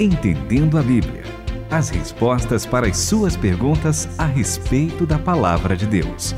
Entendendo a Bíblia. As respostas para as suas perguntas a respeito da palavra de Deus.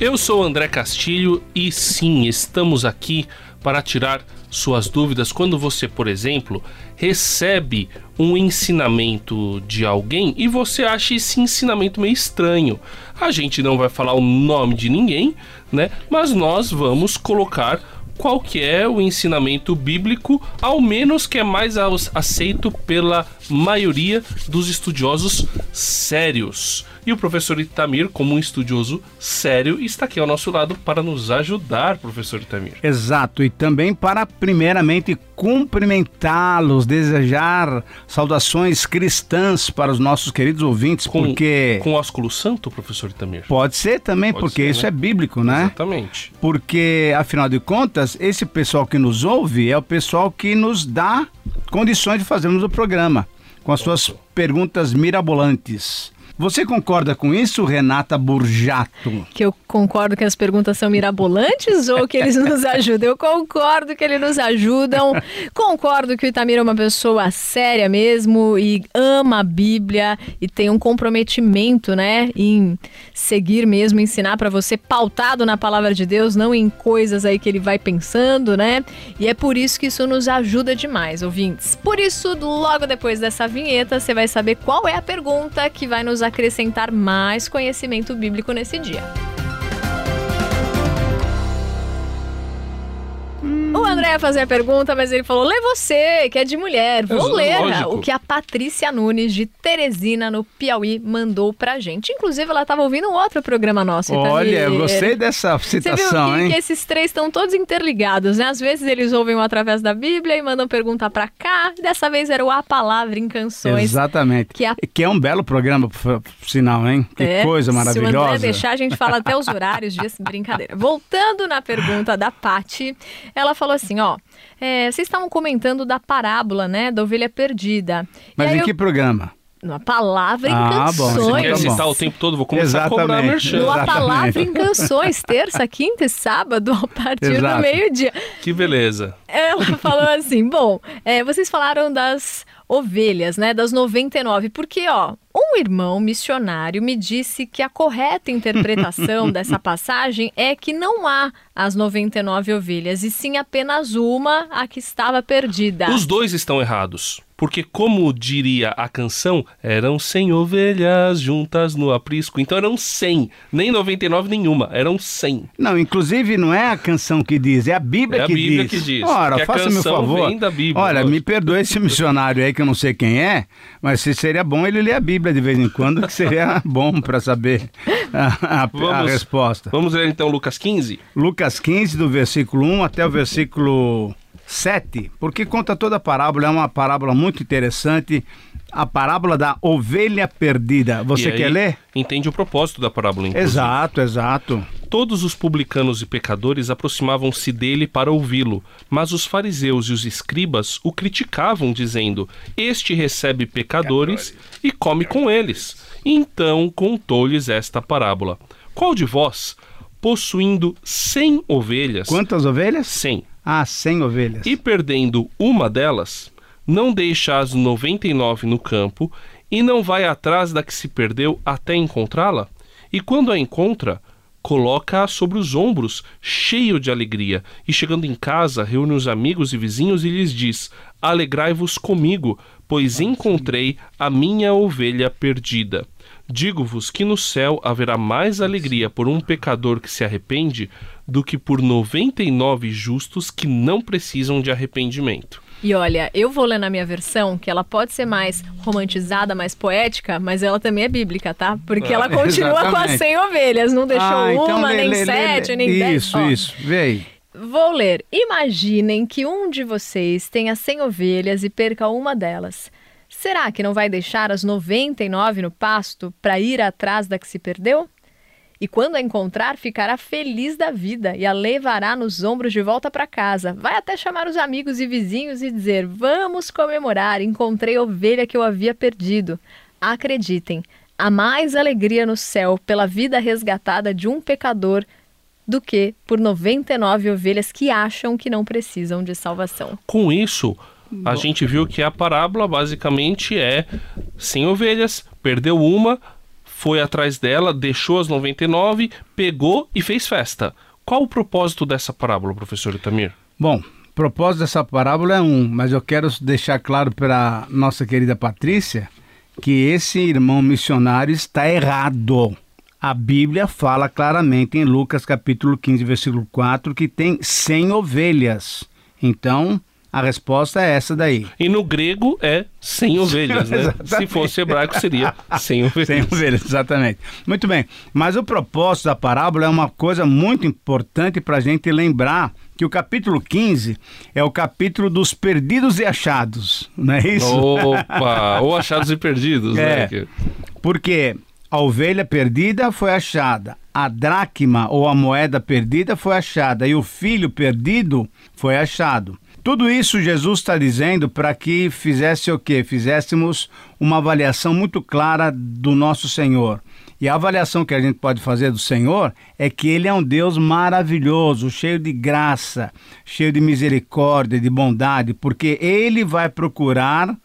Eu sou André Castilho e sim, estamos aqui para tirar suas dúvidas quando você, por exemplo, recebe um ensinamento de alguém e você acha esse ensinamento meio estranho. A gente não vai falar o nome de ninguém, né? Mas nós vamos colocar qual que é o ensinamento bíblico, ao menos que é mais aceito pela maioria dos estudiosos sérios. E o professor Itamir, como um estudioso sério, está aqui ao nosso lado para nos ajudar, professor Itamir. Exato, e também para, primeiramente, cumprimentá-los, desejar saudações cristãs para os nossos queridos ouvintes, com, porque. Com ósculo santo, professor Itamir? Pode ser também, Pode porque ser, isso né? é bíblico, né? Exatamente. Porque, afinal de contas, esse pessoal que nos ouve é o pessoal que nos dá condições de fazermos o programa, com as suas perguntas mirabolantes. Você concorda com isso, Renata Burjato? Que eu concordo que as perguntas são mirabolantes ou que eles nos ajudam? Eu concordo que eles nos ajudam. Concordo que o Itamir é uma pessoa séria mesmo e ama a Bíblia e tem um comprometimento, né, em seguir mesmo, ensinar para você pautado na palavra de Deus, não em coisas aí que ele vai pensando, né? E é por isso que isso nos ajuda demais, ouvintes. Por isso, logo depois dessa vinheta, você vai saber qual é a pergunta que vai nos acrescentar mais conhecimento bíblico nesse dia. O André ia fazer a pergunta, mas ele falou: lê você, que é de mulher. Vou ler lógico. o que a Patrícia Nunes, de Teresina, no Piauí, mandou pra gente. Inclusive, ela estava ouvindo um outro programa nosso. Olha, eu gostei dessa citação, Você viu hein? que esses três estão todos interligados, né? Às vezes eles ouvem um através da Bíblia e mandam pergunta pra cá. Dessa vez era o A Palavra em Canções. Exatamente. Que, a... que é um belo programa, por sinal, hein? Que é, coisa maravilhosa. Se o André deixar, a gente fala até os horários disso. Brincadeira. Voltando na pergunta da Pati, ela falou assim, ó, é, vocês estavam comentando da parábola, né, da ovelha perdida. Mas em eu... que programa? Numa palavra em ah, canções. Bom, você quer citar o tempo todo, vou começar Exatamente. a cobrar merchan. Numa palavra em canções, terça, quinta e sábado, a partir Exato. do meio-dia. Que beleza. Ela falou assim, bom, é, vocês falaram das ovelhas, né, das 99, porque, ó, um irmão missionário me disse que a correta interpretação dessa passagem é que não há as 99 ovelhas, e sim apenas uma, a que estava perdida. Os dois estão errados porque, como diria a canção, eram 100 ovelhas juntas no aprisco. Então eram 100, nem 99 nenhuma, eram 100. Não, inclusive não é a canção que diz, é a Bíblia, é que, a Bíblia diz. que diz. Ora, faça-me o favor. Bíblia, Olha, me perdoe esse missionário aí que eu não sei quem é, mas seria bom ele ler a Bíblia de vez em quando, que seria bom para saber a, a, vamos, a resposta. Vamos ler então Lucas 15? Lucas 15, do versículo 1 até o versículo 7, porque conta toda a parábola, é uma parábola muito interessante, a parábola da ovelha perdida. Você quer ler? Entende o propósito da parábola, inclusive. Exato, exato. Todos os publicanos e pecadores aproximavam-se dele para ouvi-lo, mas os fariseus e os escribas o criticavam, dizendo: Este recebe pecadores e come com eles. Então contou-lhes esta parábola: Qual de vós, possuindo cem ovelhas. Quantas ovelhas? Cem ah, 100 ovelhas. E perdendo uma delas, não deixa as 99 no campo e não vai atrás da que se perdeu até encontrá-la? E quando a encontra, coloca-a sobre os ombros, cheio de alegria, e chegando em casa, reúne os amigos e vizinhos e lhes diz: Alegrai-vos comigo, pois encontrei a minha ovelha perdida. Digo-vos que no céu haverá mais alegria por um pecador que se arrepende do que por 99 justos que não precisam de arrependimento. E olha, eu vou ler na minha versão que ela pode ser mais romantizada, mais poética, mas ela também é bíblica, tá? Porque ela continua exatamente. com as 100 ovelhas, não deixou ah, então uma, lê, nem lê, sete, lê, nem isso, dez. Isso, isso, vê aí. Vou ler. Imaginem que um de vocês tenha 100 ovelhas e perca uma delas. Será que não vai deixar as 99 no pasto para ir atrás da que se perdeu? E quando a encontrar, ficará feliz da vida e a levará nos ombros de volta para casa. Vai até chamar os amigos e vizinhos e dizer: Vamos comemorar, encontrei a ovelha que eu havia perdido. Acreditem, há mais alegria no céu pela vida resgatada de um pecador do que por 99 ovelhas que acham que não precisam de salvação. Com isso, a gente viu que a parábola basicamente é 100 ovelhas, perdeu uma, foi atrás dela, deixou as 99, pegou e fez festa. Qual o propósito dessa parábola, professor Itamir? Bom, o propósito dessa parábola é um, mas eu quero deixar claro para nossa querida Patrícia que esse irmão missionário está errado. A Bíblia fala claramente em Lucas capítulo 15, versículo 4, que tem 100 ovelhas. Então, a resposta é essa daí. E no grego é 100 ovelhas, né? Se fosse hebraico seria 100 ovelhas. 100 ovelhas, exatamente. Muito bem. Mas o propósito da parábola é uma coisa muito importante para a gente lembrar que o capítulo 15 é o capítulo dos perdidos e achados, não é isso? Opa! ou achados e perdidos, é, né? Porque a ovelha perdida foi achada, a dracma ou a moeda perdida foi achada e o filho perdido foi achado. Tudo isso Jesus está dizendo para que fizesse o quê? Fizéssemos uma avaliação muito clara do nosso Senhor. E a avaliação que a gente pode fazer do Senhor é que Ele é um Deus maravilhoso, cheio de graça, cheio de misericórdia, de bondade, porque Ele vai procurar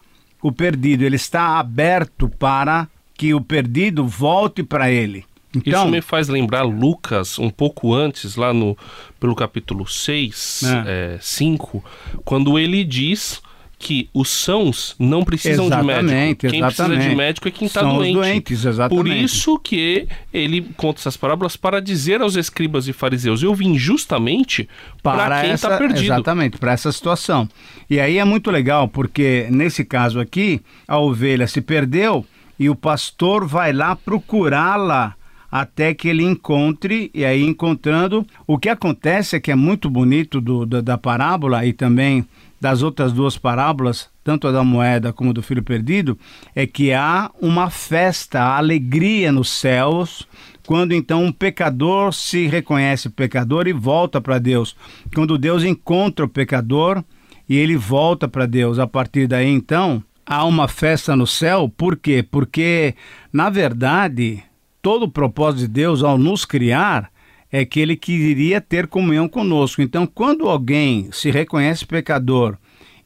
o perdido, Ele está aberto para que o perdido volte para Ele. Então, Isso me faz lembrar Lucas, um pouco antes, lá no pelo capítulo 6, é. É, 5, quando ele diz que os sãos não precisam exatamente, de médico. Quem exatamente. precisa de médico é quem está doente. doentes. Por isso que ele conta essas parábolas para dizer aos escribas e fariseus: eu vim justamente para quem está perdido. Exatamente, para essa situação. E aí é muito legal, porque nesse caso aqui, a ovelha se perdeu e o pastor vai lá procurá-la até que ele encontre, e aí encontrando, o que acontece é que é muito bonito do, da, parábola e também das outras duas parábolas, tanto a da moeda como do filho perdido, é que há uma festa, alegria nos céus, quando então um pecador se reconhece pecador e volta para Deus. Quando Deus encontra o pecador e ele volta para Deus, a partir daí então há uma festa no céu, por quê? Porque, na verdade, todo o propósito de Deus ao nos criar é que ele queria ter comunhão conosco. Então, quando alguém se reconhece pecador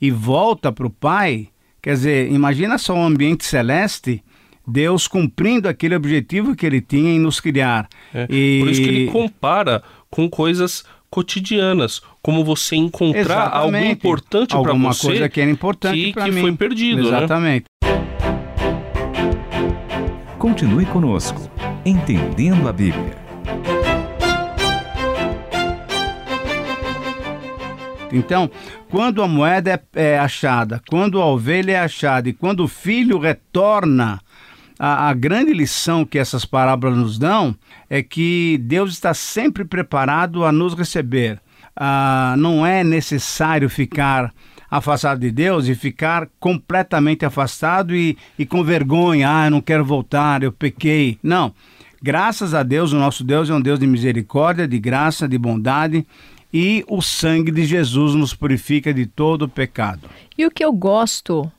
e volta para o Pai, quer dizer, imagina só um ambiente celeste, Deus cumprindo aquele objetivo que ele tinha em nos criar. É, e... Por isso que ele compara com coisas cotidianas, como você encontrar Exatamente. algo importante para você, alguma coisa que era importante que, que mim. foi perdido, né? Exatamente. Né? Continue conosco, entendendo a Bíblia. Então, quando a moeda é, é, achada, quando a ovelha é achada e quando o filho retorna, a, a grande lição que essas parábolas nos dão é que Deus está sempre preparado a nos receber. Ah, não é necessário ficar afastado de Deus e ficar completamente afastado e, e com vergonha, ah, eu não quero voltar, eu pequei. Não. Graças a Deus, o nosso Deus é um Deus de misericórdia, de graça, de bondade e o sangue de Jesus nos purifica de todo o pecado. E o que eu gosto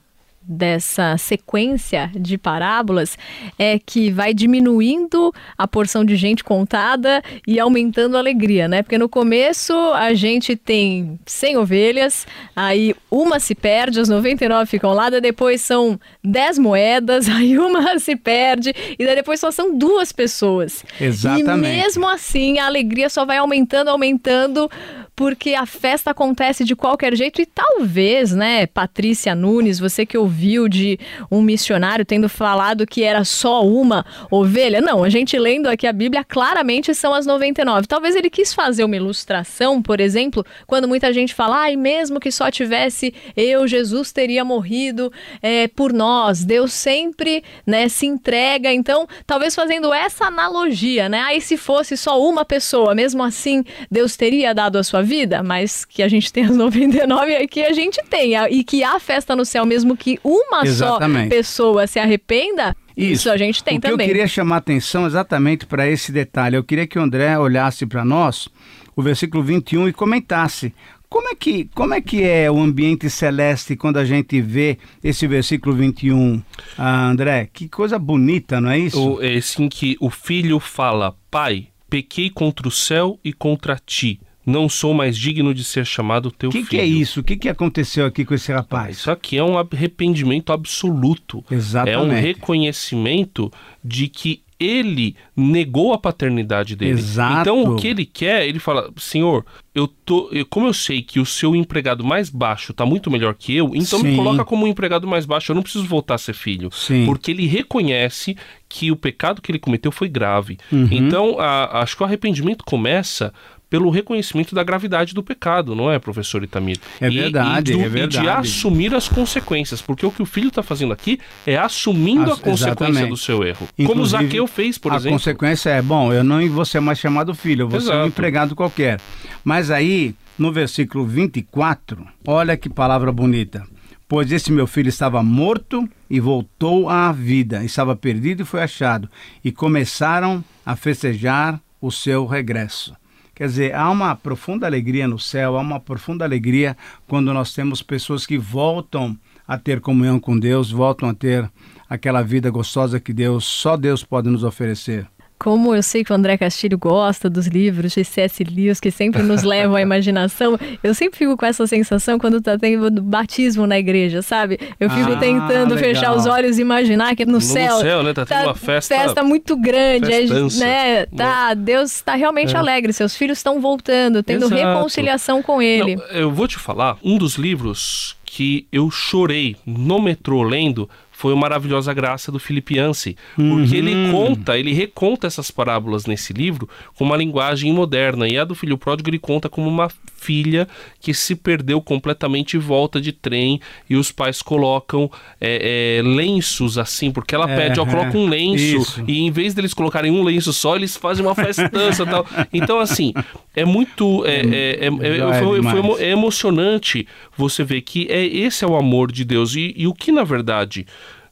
dessa sequência de parábolas é que vai diminuindo a porção de gente contada e aumentando a alegria, né? Porque no começo a gente tem 100 ovelhas, aí uma se perde, as 99 ficam lá, daí depois são 10 moedas, aí uma se perde e daí depois só são duas pessoas. Exatamente. E mesmo assim a alegria só vai aumentando, aumentando porque a festa acontece de qualquer jeito e talvez, né, Patrícia Nunes, você que ouviu de um missionário tendo falado que era só uma ovelha, não, a gente lendo aqui a Bíblia, claramente são as 99. Talvez ele quis fazer uma ilustração, por exemplo, quando muita gente fala, ai, ah, mesmo que só tivesse eu, Jesus teria morrido é, por nós, Deus sempre, né, se entrega, então, talvez fazendo essa analogia, né, aí se fosse só uma pessoa, mesmo assim, Deus teria dado a sua vida, mas que a gente tem as 99 aqui a gente tem. E que há festa no céu, mesmo que uma Exatamente. só pessoa se arrependa, isso. Isso, a gente tem o também. eu queria chamar atenção exatamente para esse detalhe. Eu queria que o André olhasse para nós o versículo 21 e comentasse. Como é, que, como é que é o ambiente celeste quando a gente vê esse versículo 21, ah, André? Que coisa bonita, não é isso? O, é assim que o filho fala, pai, pequei contra o céu e contra ti não sou mais digno de ser chamado teu O que, filho. que é isso? O que, que aconteceu aqui com esse rapaz? Isso aqui é um arrependimento absoluto. Exatamente. É um reconhecimento de que ele negou a paternidade dele. Exato. Então o que ele quer, ele fala: Senhor, eu tô, eu- como eu sei que o seu empregado mais baixo tá muito melhor que eu, então me Sim. coloca como um empregado mais baixo. Eu não preciso voltar a ser filho, Sim. porque ele reconhece que o pecado que ele cometeu foi grave. Uhum. Então a- acho que o arrependimento começa pelo reconhecimento da gravidade do pecado, não é, professor Itamir? É E- verdade, e do- é verdade. E de assumir as consequências, porque o que o filho está fazendo aqui é assumindo As- a consequência exatamente. do seu erro. Como Inclusive, Zaqueu fez, por a exemplo. consequência é, bom, eu não vou ser mais chamado filho, eu vou ser um Exato. empregado qualquer. Mas aí, no versículo 24, olha que palavra bonita. Pois esse meu filho estava morto e voltou à vida, estava perdido e foi achado. E começaram a festejar o seu regresso. Quer dizer, há uma profunda alegria no céu, há uma profunda alegria quando nós temos pessoas que voltam a ter comunhão com Deus, voltam a ter aquela vida gostosa que Deus, só Deus pode nos oferecer. Como eu sei que o André Castilho gosta dos livros de C.S. Lewis, que sempre nos levam à imaginação, eu sempre fico com essa sensação quando tá tendo batismo na igreja, sabe? Eu fico Ah, tentando legal. fechar os olhos e imaginar que no, No céu, céu, né? Tá tendo uma festa- muito grande, é, festança. né? Tá, Deus está realmente alegre, seus filhos estão voltando, tendo Exato. reconciliação com ele. Não, eu vou te falar, um dos livros que eu chorei no metrô lendo foi o Maravilhosa Graça do Felipe Yancey, porque ele conta, ele reconta essas parábolas nesse livro com uma linguagem moderna, e a do filho pródigo ele conta como uma filha que se perdeu completamente e volta de trem, e os pais colocam é, é, lenços assim, porque ela É, pede, ó, coloca um lenço, isso. e em vez deles colocarem um lenço só, eles fazem uma festança e tal. Então, assim, é muito. É, é, é- é- é foi, foi emocionante você ver que é, esse é o amor de Deus. E, e o que, na verdade,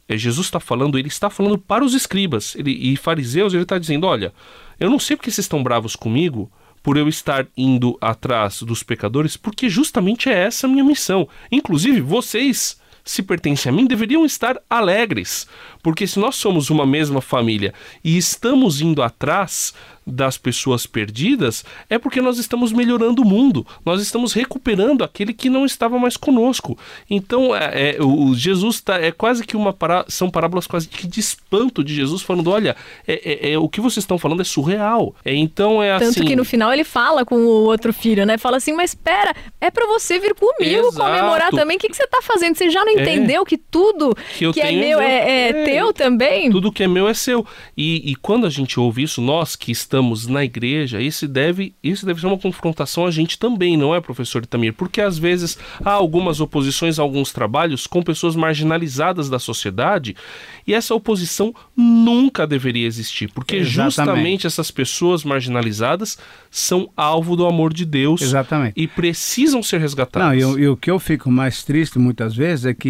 é, Jesus está falando, ele está falando para os escribas ele, e fariseus, ele está dizendo: olha, eu não sei porque vocês estão bravos comigo. Por eu estar indo atrás dos pecadores, porque justamente é essa a minha missão. Inclusive, vocês se pertencem a mim, deveriam estar alegres, porque se nós somos uma mesma família e estamos indo atrás das pessoas perdidas, é porque nós estamos melhorando o mundo, nós estamos recuperando aquele que não estava mais conosco. Então, é, é, o Jesus tá, é quase que uma pará são parábolas quase que de espanto de Jesus falando, olha, é, é- é- o que vocês estão falando é surreal. É, então é Tanto assim. que no final ele fala com o outro filho, né? Fala assim, mas espera, é pra você vir comigo Exato. comemorar também. O que, que você tá fazendo? Você já não entendeu que tudo Que eu que é tenho é meu é, é É. teu também? Tudo que é meu é seu. E, e quando a gente ouve isso, nós que estamos na igreja, esse deve, isso deve ser uma confrontação a gente também, não é, professor Itamir? Porque às vezes há algumas oposições a alguns trabalhos com pessoas marginalizadas da sociedade e essa oposição nunca deveria existir, porque Exatamente. justamente essas pessoas marginalizadas são alvo do amor de Deus Exatamente. e precisam ser resgatadas. Não, e, e o que eu fico mais triste muitas vezes é que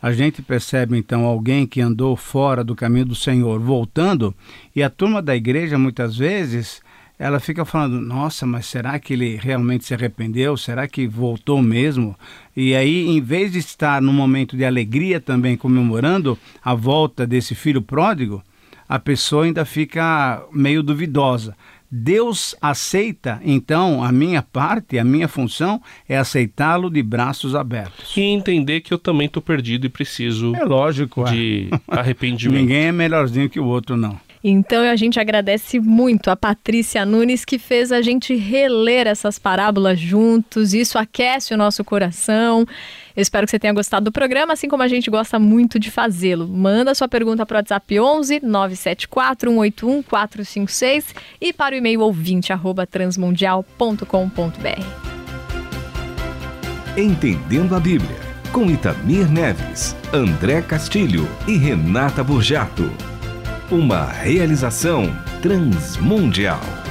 a gente percebe então alguém que andou fora do caminho do Senhor voltando e a turma da igreja muitas vezes ela fica falando: nossa, mas será que ele realmente se arrependeu? Será que voltou mesmo? E aí, em vez de estar num momento de alegria também comemorando a volta desse filho pródigo, a pessoa ainda fica meio duvidosa. Deus aceita, então, a minha parte, a minha função é aceitá-lo de braços abertos. E entender que eu também estou perdido e preciso É lógico, é. de arrependimento. ninguém é melhorzinho que o outro, não. Então a gente agradece muito a Patrícia Nunes que fez a gente reler essas parábolas juntos. Isso aquece o nosso coração. Eu espero que você tenha gostado do programa, assim como a gente gosta muito de fazê-lo. Manda sua pergunta para o WhatsApp 11 974 181 456 e para o e-mail ouvinte transmundial.com.br. Entendendo a Bíblia, com Itamir Neves, André Castilho e Renata Burjato. Uma realização transmundial.